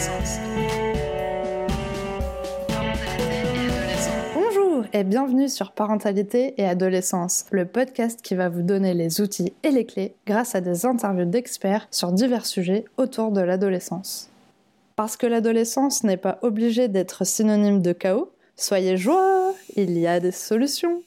adolescence. Bonjour et bienvenue sur Parentalité et Adolescence, le podcast qui va vous donner les outils et les clés grâce à des interviews d'experts sur divers sujets autour de l'adolescence. Parce que l'adolescence n'est pas obligée d'être synonyme de chaos, soyez joie, il y a des solutions.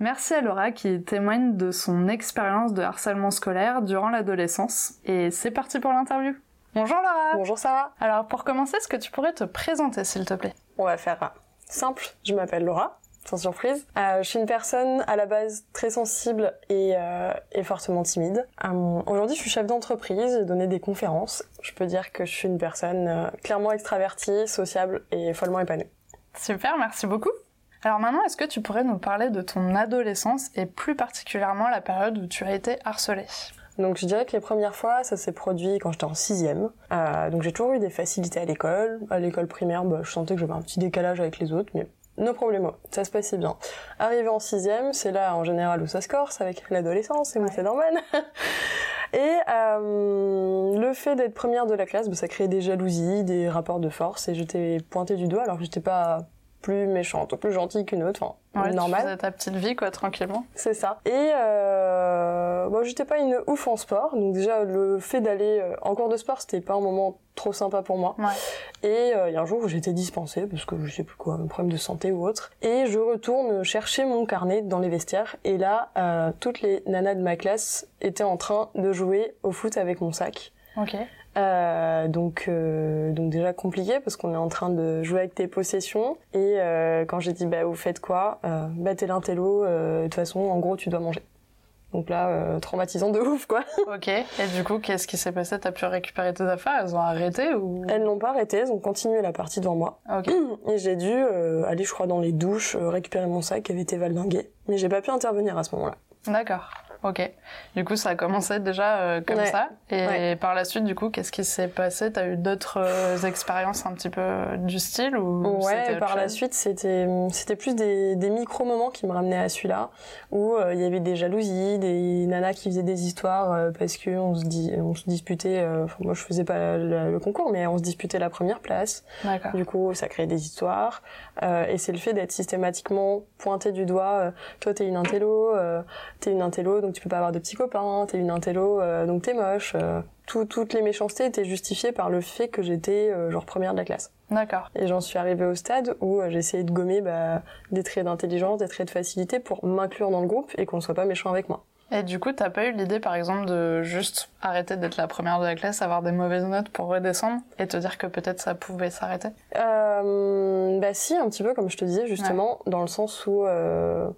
Merci à Laura qui témoigne de son expérience de harcèlement scolaire durant l'adolescence. Et c'est parti pour l'interview. Bonjour Laura Bonjour Sarah Alors pour commencer, est-ce que tu pourrais te présenter s'il te plaît? On va faire simple. Je m'appelle Laura, sans surprise. Euh, je suis une personne à la base très sensible et, euh, et fortement timide. Euh, Aujourd'hui, je suis chef d'entreprise, j'ai donné des conférences. Je peux dire que je suis une personne clairement extravertie, sociable et follement épanouie. Super, merci beaucoup. Alors maintenant, est-ce que tu pourrais nous parler de ton adolescence et plus particulièrement la période où tu as été harcelée? Donc je dirais que les premières fois, ça s'est produit quand j'étais en sixième. Euh, donc j'ai toujours eu des facilités à l'école. À l'école primaire, bah, je sentais que j'avais un petit décalage avec les autres, mais no problème, ça se passait bien. Arrivé en sixième, c'est là en général où ça se corse avec l'adolescence, et moi c'est normal. et euh, le fait d'être première de la classe, bah, ça créait des jalousies, des rapports de force, et j'étais pointée du doigt alors que j'étais pas plus méchante ou plus gentille qu'une autre, enfin ouais, normal. Tu faisais ta petite vie quoi, tranquillement. C'est ça. Et euh, bon, j'étais pas une ouf en sport, donc déjà le fait d'aller euh, en cours de sport, c'était pas un moment trop sympa pour moi. Ouais. Et euh, il y a un jour où j'étais dispensée parce que je sais plus quoi, un problème de santé ou autre, et je retourne chercher mon carnet dans les vestiaires, et là, euh, toutes les nanas de ma classe étaient en train de jouer au foot avec mon sac. Ok. Euh, donc, euh, donc déjà compliqué parce qu'on est en train de jouer avec tes possessions. Et euh, quand j'ai dit bah vous faites quoi euh, Bah t'es l'intello. De toute façon, en gros, tu dois manger. Donc là, traumatisant de ouf quoi. Ok. Et du coup, qu'est-ce qui s'est passé? T'as pu récupérer tes affaires? Elles ont arrêté ou? Elles n'ont pas arrêté, elles ont continué la partie devant moi. Ok. Et j'ai dû aller, je crois, dans les douches, récupérer mon sac qui avait été valdingué. Mais j'ai pas pu intervenir à ce moment-là. D'accord. Ok. Du coup, ça a commencé déjà euh, comme Ouais. ça. Et Ouais. par la suite, du coup, qu'est-ce qui s'est passé? T'as eu d'autres euh, expériences un petit peu du style ou Ouais, par la suite, c'était c'était plus des, des micro-moments qui me ramenaient à celui-là, où euh, il y avait des jalousies, des nanas qui faisaient des histoires euh, parce que on se, dit, on se disputait, euh, enfin, moi je faisais pas le, le concours, mais on se disputait la première place. D'accord. Du coup, ça créait des histoires. Euh, et c'est le fait d'être systématiquement pointé du doigt. euh, toi, t'es une intello, euh, t'es une intello, donc tu peux pas avoir de petits copains. T'es une intello, euh, donc t'es moche. euh. Tout- toutes les méchancetés étaient justifiées par le fait que j'étais euh, genre première de la classe. D'accord. Et j'en suis arrivée au stade où euh, j'ai essayé de gommer bah, des traits d'intelligence, des traits de facilité pour m'inclure dans le groupe et qu'on ne soit pas méchant avec moi. Et du coup, t'as pas eu l'idée, par exemple, de juste arrêter d'être la première de la classe, avoir des mauvaises notes pour redescendre et te dire que peut-être ça pouvait s'arrêter? Euh, bah si, un petit peu comme je te disais justement, dans le sens où euh,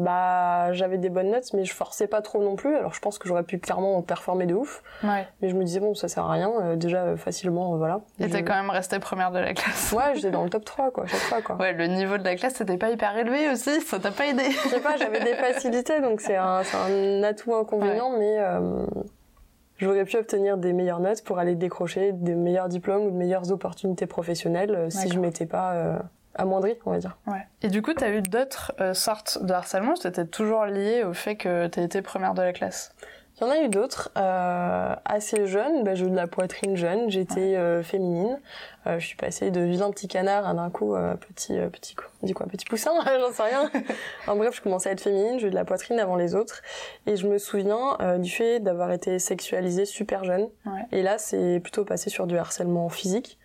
bah j'avais des bonnes notes, mais je forçais pas trop non plus. Alors je pense que j'aurais pu clairement performer de ouf, Ouais. mais je me disais bon ça sert à rien. euh, déjà euh, facilement euh, voilà. Et Je- t'es quand même restée première de la classe. Ouais, j'étais dans le top 3 quoi, chaque fois quoi. Ouais, le niveau de la classe c'était pas hyper élevé aussi, ça t'a pas aidé. Je sais pas, j'avais des facilités, donc c'est un, c'est un atout inconvénient, mais euh, j'aurais pu obtenir des meilleures notes pour aller décrocher des meilleurs diplômes ou de meilleures opportunités professionnelles si je m'étais pas amoindrie, on va dire. Ouais. Et du coup, t'as eu d'autres euh, sortes de harcèlement, ou c'était toujours lié au fait que t'as été première de la classe? Il y en a eu d'autres, euh, assez jeunes, bah, j'ai eu de la poitrine jeune, j'étais euh, féminine, Euh, je suis passée de vilain petit canard à d'un coup euh, petit euh, petit coup, on dit quoi, petit poussin, j'en sais rien. en bref, je commençais à être féminine, j'ai eu de la poitrine avant les autres, et je me souviens euh, du fait d'avoir été sexualisée super jeune. Ouais. Et là, c'est plutôt passé sur du harcèlement physique.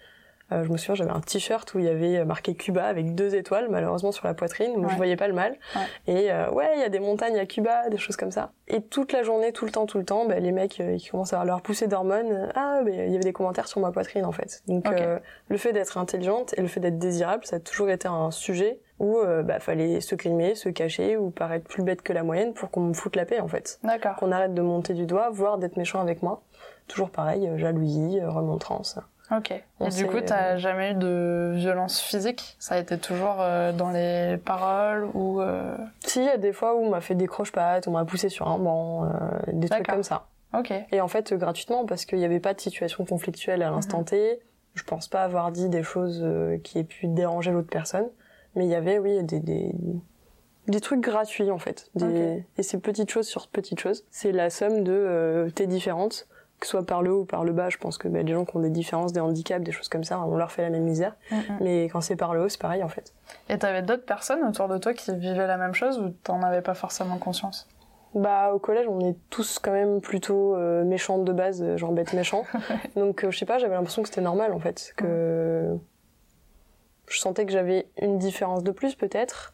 Euh, je me souviens, j'avais un t-shirt où il y avait marqué Cuba avec deux étoiles, malheureusement sur la poitrine, donc Ouais. je voyais pas le mal. Ouais. Et euh, ouais, il y a des montagnes à Cuba, des choses comme ça. Et toute la journée, tout le temps, tout le temps, bah, les mecs, euh, ils commencent à leur pousser d'hormones. Ah, bah, il y avait des commentaires sur ma poitrine en fait. Donc euh, le fait d'être intelligente et le fait d'être désirable, ça a toujours été un sujet où euh, bah, fallait se grimer, se cacher ou paraître plus bête que la moyenne pour qu'on me foute la paix en fait. D'accord. Qu'on arrête de monter du doigt, voire d'être méchant avec moi. Toujours pareil, euh, jalousie, remontrance. Ok. On Et du coup, t'as jamais eu de violence physique? Ça a été toujours euh, dans les paroles ou euh, Si, il y a des fois où on m'a fait des croche-pattes, on m'a poussé sur un banc, euh, des trucs comme ça. Ok. Et en fait, euh, gratuitement, parce qu'il n'y avait pas de situation conflictuelle à l'instant Mhm. T. Je pense pas avoir dit des choses euh, qui aient pu déranger l'autre personne. Mais il y avait, oui, des, des, des trucs gratuits, en fait. Des... Et ces petites choses sur petites choses, c'est la somme de euh, t'es différente, que ce soit par le haut ou par le bas, je pense que bah, les gens qui ont des différences, des handicaps, des choses comme ça, on leur fait la même misère. Mm, mm. Mais quand c'est par le haut, c'est pareil en fait. Et t'avais d'autres personnes autour de toi qui vivaient la même chose ou t'en avais pas forcément conscience? Bah au collège, on est tous quand même plutôt euh, méchants de base, euh, genre bête méchant. Donc euh, je sais pas, j'avais l'impression que c'était normal en fait, que je sentais que j'avais une différence de plus peut-être.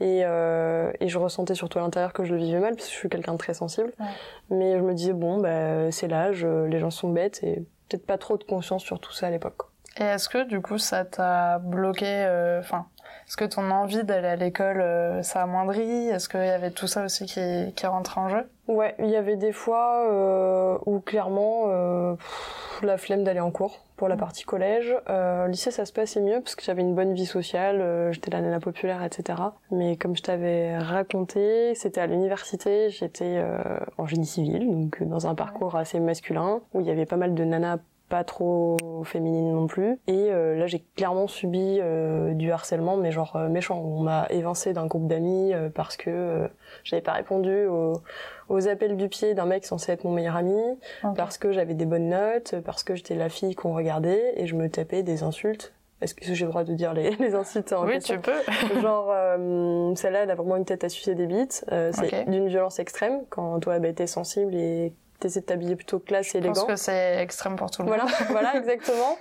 Et, euh, et je ressentais surtout à l'intérieur que je le vivais mal parce que je suis quelqu'un de très sensible. Ouais. Mais je me disais bon bah c'est l'âge, euh, les gens sont bêtes et peut-être pas trop de conscience sur tout ça à l'époque. Et est-ce que du coup ça t'a bloqué euh, Enfin, est-ce que ton envie d'aller à l'école euh, ça a amoindri Est-ce qu'il y avait tout ça aussi qui, qui rentrait en jeu? Ouais, il y avait des fois euh, où clairement euh, pff, la flemme d'aller en cours pour la partie collège. Euh, lycée, ça se passait mieux parce que j'avais une bonne vie sociale, euh, j'étais la nana populaire, etc. Mais comme je t'avais raconté, c'était à l'université, j'étais euh, en génie civil, donc dans un parcours assez masculin où il y avait pas mal de nanas pas trop féminines non plus. Et euh, là, j'ai clairement subi euh, du harcèlement, mais genre euh, méchant. On m'a évincé d'un groupe d'amis euh, parce que j'avais pas répondu aux, aux appels du pied d'un mec censé être mon meilleur ami, parce que j'avais des bonnes notes, parce que j'étais la fille qu'on regardait, et je me tapais des insultes. Est-ce que j'ai le droit de dire les, les insultes en Oui, question tu peux. Genre, euh, celle-là, elle a vraiment une tête à sucer des bites. Euh, c'est d'une violence extrême quand toi, bah, t'es sensible et t'essaies de t'habiller plutôt classe et Je pense élégant. que c'est extrême pour tout le Voilà, monde. voilà, exactement.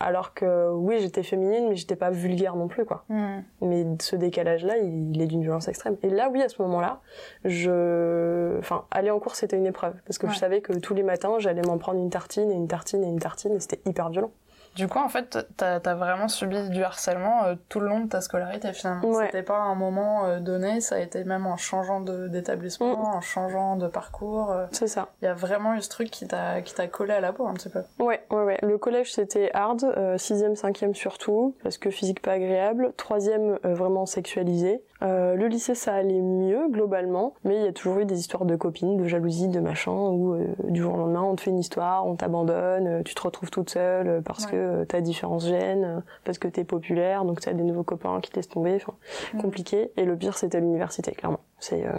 Alors que oui, j'étais féminine, mais j'étais pas vulgaire non plus, quoi. Hmm. Mais ce décalage-là, il, il est d'une violence extrême. Et là, oui, à ce moment-là, je, enfin, aller en cours, c'était une épreuve parce que Ouais. je savais que tous les matins, j'allais m'en prendre une tartine et une tartine et une tartine, et c'était hyper violent. Du coup, en fait, t'as as vraiment subi du harcèlement euh, tout le long de ta scolarité finalement. Ouais. C'était pas un moment euh, donné, ça a été même en changeant d'établissement, Mm. en changeant de parcours. euh, C'est ça. Il y a vraiment eu ce truc qui t'a qui t'a collé à la peau un petit peu. Ouais, ouais, ouais. Le collège, c'était hard. Euh, sixième, cinquième surtout, parce que physique pas agréable. Troisième, euh, vraiment sexualisé. Le lycée, ça allait mieux, globalement. Mais il y a toujours eu des histoires de copines, de jalousie, de machin, où du jour au lendemain, on te fait une histoire, on t'abandonne, tu te retrouves toute seule parce Ouais. que euh, t'as différence gènes, euh, parce que t'es populaire, donc t'as des nouveaux copains qui te laissent tomber. Enfin, Mm. compliqué. Et le pire, c'était l'université, clairement. C'est, euh,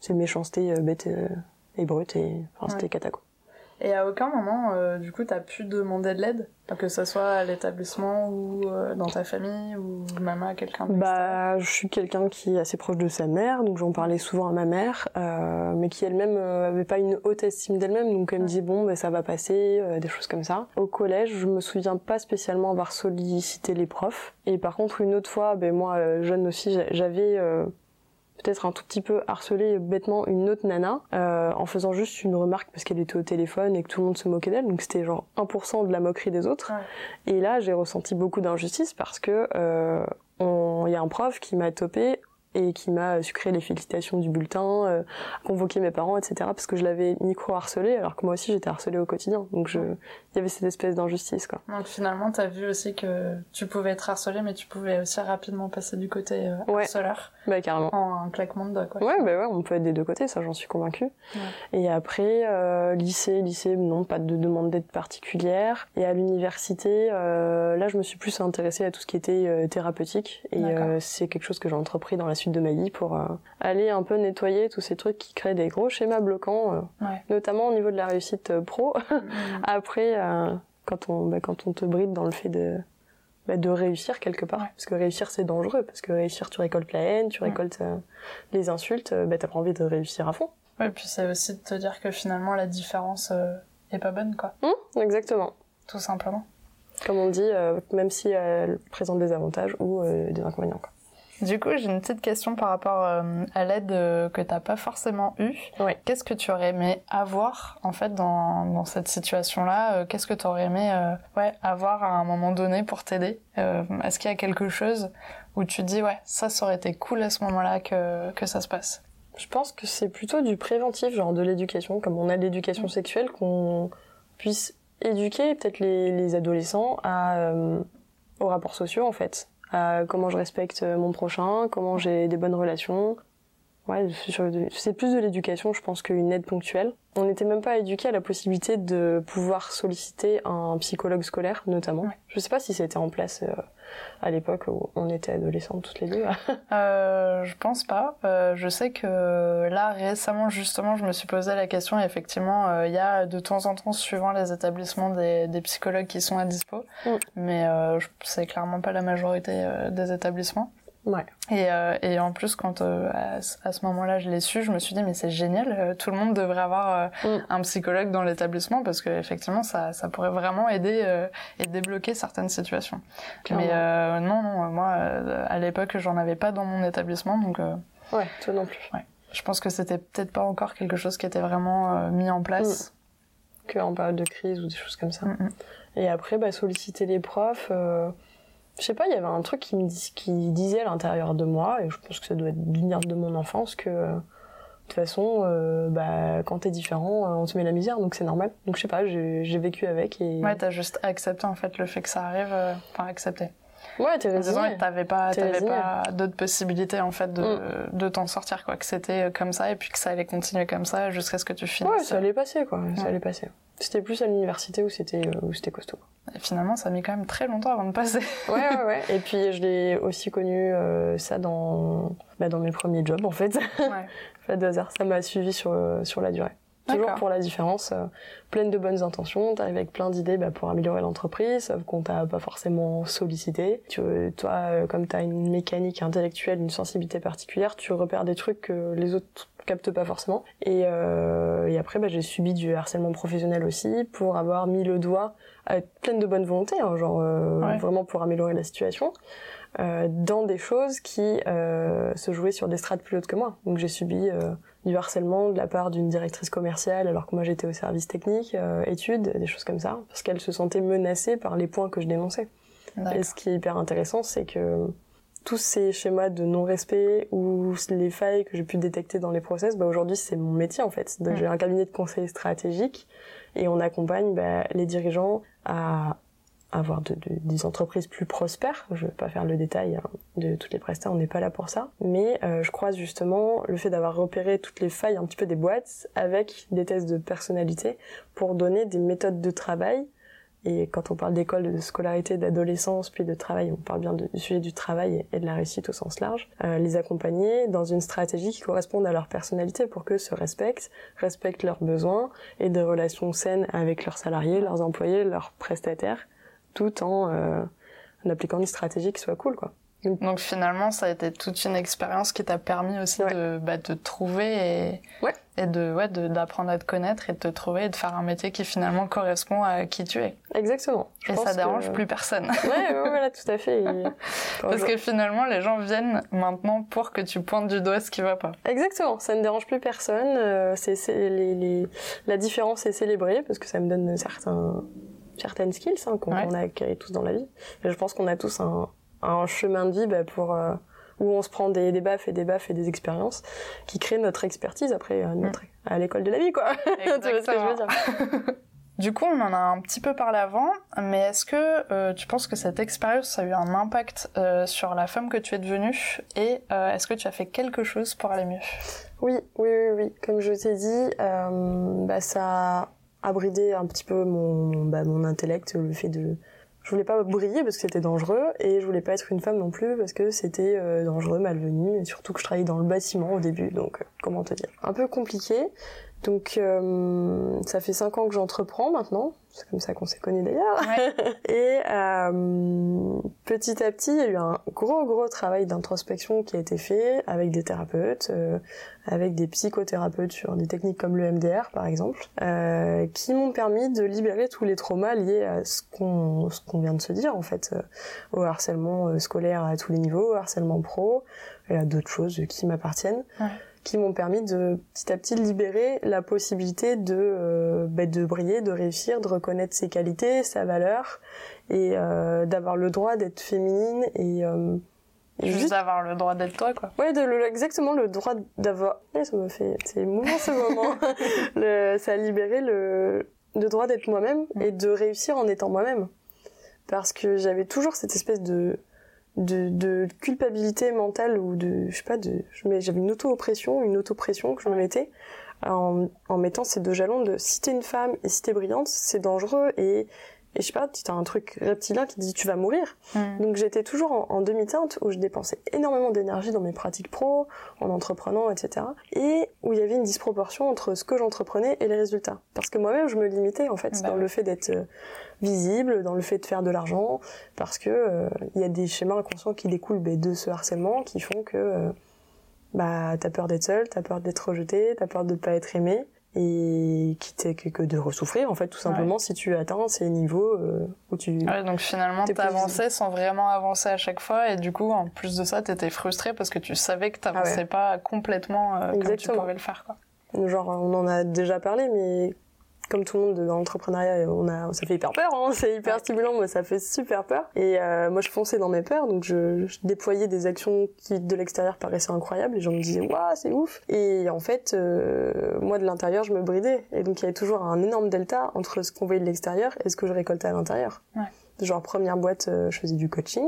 c'est méchanceté euh, bête et brute, et enfin, c'était Ouais. cata, quoi. Et à aucun moment, euh, du coup, t'as pu demander de l'aide, que ce soit à l'établissement ou euh, dans ta famille ou même à quelqu'un. Bah, je suis quelqu'un qui est assez proche de sa mère, donc j'en parlais souvent à ma mère, euh, mais qui elle-même euh, avait pas une haute estime d'elle-même, donc elle me disait bon, bah, ça va passer, euh, des choses comme ça. Au collège, je me souviens pas spécialement avoir sollicité les profs, et par contre une autre fois, ben moi euh, jeune aussi, j'a- j'avais euh, peut-être un tout petit peu harcelé bêtement une autre nana euh, en faisant juste une remarque parce qu'elle était au téléphone et que tout le monde se moquait d'elle, donc c'était genre 1% de la moquerie des autres. Ouais. Et là, j'ai ressenti beaucoup d'injustice parce que euh, il y a un prof qui m'a topé et qui m'a sucré les félicitations du bulletin, euh, convoqué mes parents, etc. parce que je l'avais micro-harcelé alors que moi aussi j'étais harcelée au quotidien. Donc je, il y avait cette espèce d'injustice quoi. Donc finalement, t'as vu aussi que tu pouvais être harcelé, mais tu pouvais aussi rapidement passer du côté euh, Ouais. harceleur Bah carrément. en un claquement de doigts, quoi. Ouais, bah ouais, on peut être des deux côtés, ça j'en suis convaincue. Et après, euh, lycée, lycée, non, pas de demande d'aide particulière. Et à l'université, euh, là je me suis plus intéressée à tout ce qui était euh, thérapeutique. Et euh, c'est quelque chose que j'ai entrepris dans la suite de ma vie pour euh, aller un peu nettoyer tous ces trucs qui créent des gros schémas bloquants, euh, Ouais. notamment au niveau de la réussite euh, pro. Mhm. après, quand, on, bah, quand on te bride dans le fait de bah, de réussir quelque part. Ouais. Parce que réussir, c'est dangereux. Parce que réussir, tu récoltes la haine, tu Ouais. récoltes euh, les insultes. euh, bah, t'as pas envie de réussir à fond. Ouais, puis c'est aussi de te dire que finalement la différence euh, est pas bonne, quoi. Hum, exactement. Tout simplement. Comme on dit, même si elle présente des avantages ou des inconvénients. Quoi. Du coup, j'ai une petite question par rapport euh, à l'aide euh, que t'as pas forcément eue. Ouais. Qu'est-ce que tu aurais aimé avoir, en fait, dans, dans cette situation-là Euh, Qu'est-ce que tu aurais aimé euh, ouais, avoir à un moment donné pour t'aider Est-ce qu'il y a quelque chose où tu dis, ouais, ça, ça aurait été cool à ce moment-là que, que ça se passe? Je pense que c'est plutôt du préventif, genre de l'éducation, comme on a de l'éducation sexuelle, qu'on puisse éduquer peut-être les, les adolescents à, aux rapports sociaux en fait, comment je respecte mon prochain, comment j'ai des bonnes relations. Ouais, c'est plus de l'éducation, je pense, qu'une aide ponctuelle. On n'était même pas éduqué à la possibilité de pouvoir solliciter un psychologue scolaire, notamment. Je sais pas si c'était en place euh, à l'époque où on était adolescentes toutes les deux. euh, je pense pas. Euh, je sais que là récemment justement, je me suis posé la question. Et effectivement, euh, il y a de temps en temps, suivant les établissements, des, des psychologues qui sont à dispo, mm. mais c'est clairement pas la majorité des établissements. Ouais. Et, euh, et en plus, quand euh, à, à, ce moment-là, je l'ai su, je me suis dit mais c'est génial, euh, tout le monde devrait avoir euh, mm. un psychologue dans l'établissement parce que effectivement, ça, ça pourrait vraiment aider et débloquer certaines situations. Mais non, non, moi, à l'époque, j'en avais pas dans mon établissement, donc. ouais, toi non plus. Ouais. Je pense que c'était peut-être pas encore quelque chose qui était vraiment mis en place. Mm. Que en période de crise ou des choses comme ça. Mm, et après, bah, solliciter les profs je sais pas, il y avait un truc qui me qui disait à l'intérieur de moi, et je pense que ça doit être venir de mon enfance, que de toute façon, euh, bah, quand t'es différent, euh, on te met la misère, donc c'est normal. Donc je sais pas, j'ai vécu avec et. Ouais, t'as juste accepté en fait le fait que ça arrive, euh, enfin accepté. Ouais, t'es résigné. T'avais pas, t'avais pas d'autres possibilités en fait de, mm. de t'en sortir quoi, que c'était comme ça et puis que ça allait continuer comme ça jusqu'à ce que tu finisses. Ouais, ça allait passer quoi, ça allait passer. C'était plus à l'université où c'était où c'était costaud. Et finalement, ça a mis quand même très longtemps avant de passer. ouais, ouais, ouais. Et puis je l'ai aussi connu euh, ça dans bah, dans mes premiers jobs en fait. Ouais. fait de hasard, ça m'a suivi sur sur la durée. Toujours pour la différence, euh, pleine de bonnes intentions, t'arrives avec plein d'idées bah, pour améliorer l'entreprise, sauf qu'on t'a pas forcément sollicité. Tu, toi, euh, comme t'as une mécanique intellectuelle, une sensibilité particulière, tu repères des trucs que les autres captent pas forcément. Et, euh, et après, bah, j'ai subi du harcèlement professionnel aussi pour avoir mis le doigt, avec pleine de bonne volonté, hein, genre euh, vraiment pour améliorer la situation. Euh, dans des choses qui euh, se jouaient sur des strates plus hautes que moi. Donc j'ai subi euh, du harcèlement de la part d'une directrice commerciale alors que moi j'étais au service technique, euh, études, des choses comme ça, parce qu'elle se sentait menacée par les points que je dénonçais. Et ce qui est hyper intéressant, c'est que tous ces schémas de non-respect ou les failles que j'ai pu détecter dans les process, bah aujourd'hui c'est mon métier en fait. J'ai un cabinet de conseil stratégique et on accompagne bah, les dirigeants à avoir de, des entreprises plus prospères. Je vais pas faire le détail hein, de toutes les prestations, on n'est pas là pour ça. Mais euh, je croise justement le fait d'avoir repéré toutes les failles un petit peu des boîtes avec des tests de personnalité pour donner des méthodes de travail. Et quand on parle d'école, de scolarité, d'adolescence, puis de travail, on parle bien du sujet du travail et de la réussite au sens large. Euh, les accompagner dans une stratégie qui corresponde à leur personnalité pour qu'eux se respectent, respectent leurs besoins et des relations saines avec leurs salariés, leurs employés, leurs prestataires tout en, euh, en appliquant une stratégie qui soit cool, quoi. Donc finalement, ça a été toute une expérience qui t'a permis aussi de, bah, de trouver et, ouais. et de ouais d'apprendre à te connaître et de te trouver et de faire un métier qui finalement correspond à qui tu es. Exactement. Je et ça dérange plus personne. Ouais, ouais, voilà, tout à fait. Parce que finalement, les gens viennent maintenant pour que tu pointes du doigt ce qui va pas. Exactement. Ça ne dérange plus personne. Euh, c'est les, les... la différence est célébrée parce que ça me donne certains certaines skills hein, qu'on a acquis tous dans la vie. Et je pense qu'on a tous un, un, chemin de vie bah, pour euh, où on se prend des, des baffes et des baffes et des expériences qui créent notre expertise après euh, notre, à l'école de la vie, quoi. tu vois ce que je veux dire? Du coup, on en a un petit peu parlé avant, mais est-ce que euh, tu penses que cette expérience a eu un impact euh, sur la femme que tu es devenue? Et euh, est-ce que tu as fait quelque chose pour aller mieux? Oui, oui, oui, oui. Comme je t'ai dit, bah, ça a bridé un petit peu mon, bah, mon intellect, le fait de... Je voulais pas briller parce que c'était dangereux et je voulais pas être une femme non plus parce que c'était euh, dangereux, malvenu et surtout que je travaillais dans le bâtiment au début, donc euh, comment te dire. Un peu compliqué. Donc euh, ça fait cinq ans que j'entreprends maintenant c'est comme ça qu'on s'est connus d'ailleurs. et euh, petit à petit, il y a eu un gros gros travail d'introspection qui a été fait avec des thérapeutes, euh, avec des psychothérapeutes sur des techniques comme le MDR par exemple, euh, qui m'ont permis de libérer tous les traumas liés à ce qu'on ce qu'on vient de se dire en fait, euh, au harcèlement euh, scolaire à tous les niveaux, au harcèlement pro et à d'autres choses qui m'appartiennent. Ouais qui m'ont permis de petit à petit libérer la possibilité de euh, bah, de briller, de réussir, de reconnaître ses qualités, sa valeur et euh, d'avoir le droit d'être féminine et euh, juste, d'avoir le droit d'être toi quoi. Ouais, de le, exactement le droit d'avoir. ça me fait c'est émouvant ce moment. le, ça a libéré le le droit d'être moi-même et de réussir en étant moi-même parce que j'avais toujours cette espèce de de, de culpabilité mentale ou de je sais pas de j'avais une auto oppression une auto pression que je me mettais en, en mettant ces deux jalons de si t'es une femme et si t'es brillante, c'est dangereux et et je sais pas, tu as un truc reptilien qui dit tu vas mourir. Mm. Donc j'étais toujours en, en demi-teinte où je dépensais énormément d'énergie dans mes pratiques pro, en entreprenant, etc. Et où il y avait une disproportion entre ce que j'entreprenais et les résultats. Parce que moi-même, je me limitais en fait Bah dans le fait d'être euh, visible, dans le fait de faire de l'argent, parce que euh, il y a des schémas inconscients qui découlent ben, de ce harcèlement qui font que euh, bah t'as peur d'être seule, t'as peur d'être rejeté, t'as peur de pas être aimé et qui t'est que, que de ressouffrir en fait tout simplement si tu atteins ces niveaux euh, où tu Ouais, donc finalement, t'avançais sans vraiment avancer à chaque fois, et du coup, en plus de ça, t'étais frustré parce que tu savais que t'avançais Ah ouais. pas complètement euh, comme tu pouvais le faire, quoi. Genre, on en a déjà parlé, mais comme tout le monde dans l'entrepreneuriat, on a, ça fait hyper peur, hein, c'est hyper stimulant, moi ça fait super peur. Et euh, moi je fonçais dans mes peurs, donc je, je déployais des actions qui de l'extérieur paraissaient incroyables, les gens me disaient waouh c'est ouf. Et en fait, euh, moi de l'intérieur je me bridais, et donc il y avait toujours un énorme delta entre ce qu'on voyait de l'extérieur et ce que je récoltais à l'intérieur. Ouais. Genre première boîte, euh, je faisais du coaching,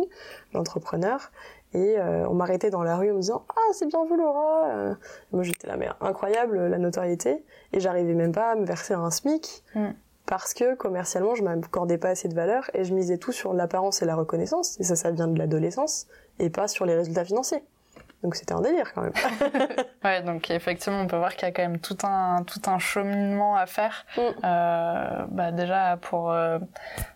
d'entrepreneur. Et euh, on m'arrêtait dans la rue en me disant ah c'est bien vous Laura. Euh, Moi j'étais la mère incroyable la notoriété et j'arrivais même pas à me verser un SMIC Mm. parce que commercialement je m'accordais pas assez de valeur et je misais tout sur l'apparence et la reconnaissance et ça ça vient de l'adolescence et pas sur les résultats financiers. Donc c'était un délire quand même. Ouais, donc effectivement, on peut voir qu'il y a quand même tout un, tout un cheminement à faire. Mm. Euh, bah déjà pour euh,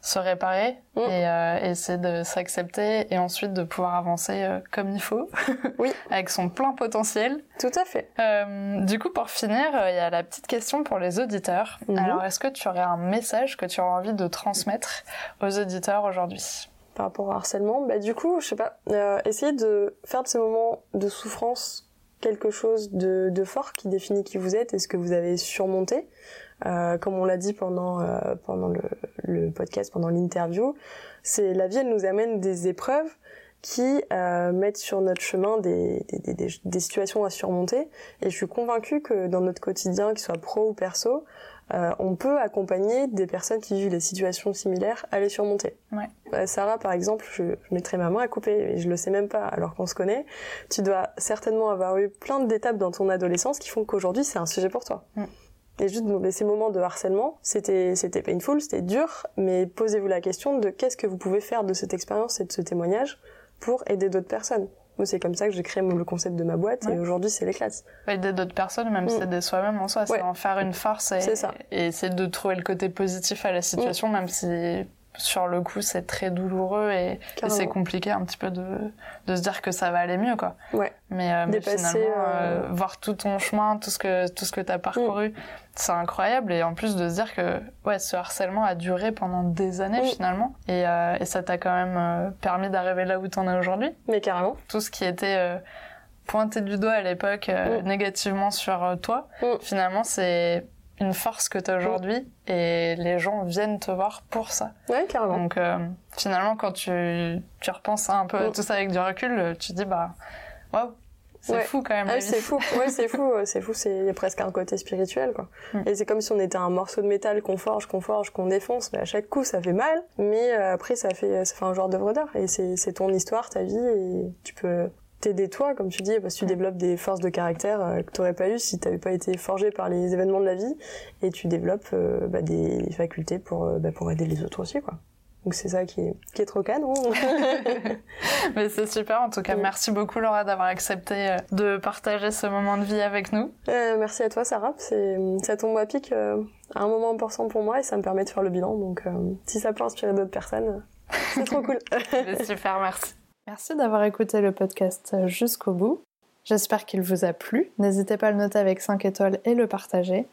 se réparer Mm. et euh, essayer de s'accepter et ensuite de pouvoir avancer euh, comme il faut, Oui. avec son plein potentiel. Tout à fait. Euh, du coup, pour finir, euh, il y a la petite question pour les auditeurs. Mhm. Alors, est-ce que tu aurais un message que tu aurais envie de transmettre aux auditeurs aujourd'hui? Par rapport au harcèlement, bah du coup, je sais pas, euh, essayer de faire de ces moments de souffrance quelque chose de, fort qui définit qui vous êtes et ce que vous avez surmonté. Euh, comme on l'a dit pendant euh, pendant le, podcast, pendant l'interview, c'est la vie, elle nous amène des épreuves qui mettent sur notre chemin des- des situations à surmonter. Et je suis convaincue que dans notre quotidien, qu'il soit pro ou perso, euh, on peut accompagner des personnes qui vivent des situations similaires à les surmonter. Ouais. Euh, Sarah, par exemple, je, je mettrais ma main à couper, et je le sais même pas, alors qu'on se connaît. Tu dois certainement avoir eu plein d'étapes dans ton adolescence qui font qu'aujourd'hui, c'est un sujet pour toi. Mm. Et juste ces moments de harcèlement, c'était c'était painful, c'était dur, mais posez-vous la question de qu'est-ce que vous pouvez faire de cette expérience et de ce témoignage pour aider d'autres personnes. Moi, c'est comme ça que j'ai créé le concept de ma boîte, Ouais. et aujourd'hui, c'est l'éclate. Aider d'autres personnes, même Mm. si aider soi-même en soi, c'est en faire une force et, C'est ça. et essayer de trouver le côté positif à la situation, même si sur le coup c'est très douloureux et, et c'est compliqué un petit peu de, de se dire que ça va aller mieux, quoi. Ouais. Mais, euh, mais finalement, euh, euh, voir tout ton chemin, tout ce que tout ce que t'as parcouru, c'est incroyable. Et en plus de se dire que ouais, ce harcèlement a duré pendant des années Mm. finalement, et, et ça t'a quand même permis d'arriver là où t'en es aujourd'hui. Mais carrément. Tout ce qui était pointé du doigt à l'époque Mm. négativement sur toi, Mm. finalement c'est une force que tu as aujourd'hui et les gens viennent te voir pour ça. Ouais, carrément. Donc euh, finalement quand tu, tu repenses un peu à Mm. tout ça avec du recul, tu te dis bah waouh, c'est Ouais. fou quand même Ah, c'est fou, ouais, c'est fou, euh, c'est fou, c'est il y a presque un côté spirituel, quoi. Mm. Et c'est comme si on était un morceau de métal qu'on forge, qu'on forge, qu'on défonce, mais à chaque coup ça fait mal, mais euh, après ça fait, ça fait un genre d'œuvre d'art, et c'est, c'est ton histoire, ta vie, et tu peux t'aider toi, comme tu dis, parce que tu développes des forces de caractère euh, que t'aurais pas eu si t'avais pas été forgé par les événements de la vie, et tu développes euh, bah, des facultés pour, euh, bah, pour aider les autres aussi, quoi. Donc c'est ça qui est, qui est trop canon. Mais c'est super en tout cas. Mm. Merci beaucoup Laura d'avoir accepté euh, de partager ce moment de vie avec nous. Euh, merci à toi Sarah, c'est, ça tombe à pic euh, à un moment important pour moi et ça me permet de faire le bilan. Donc euh, si ça peut inspirer d'autres personnes, c'est trop cool. Super, merci. Merci d'avoir écouté le podcast jusqu'au bout. J'espère qu'il vous a plu. N'hésitez pas à le noter avec 5 étoiles et le partager.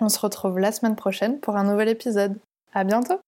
On se retrouve la semaine prochaine pour un nouvel épisode. À bientôt!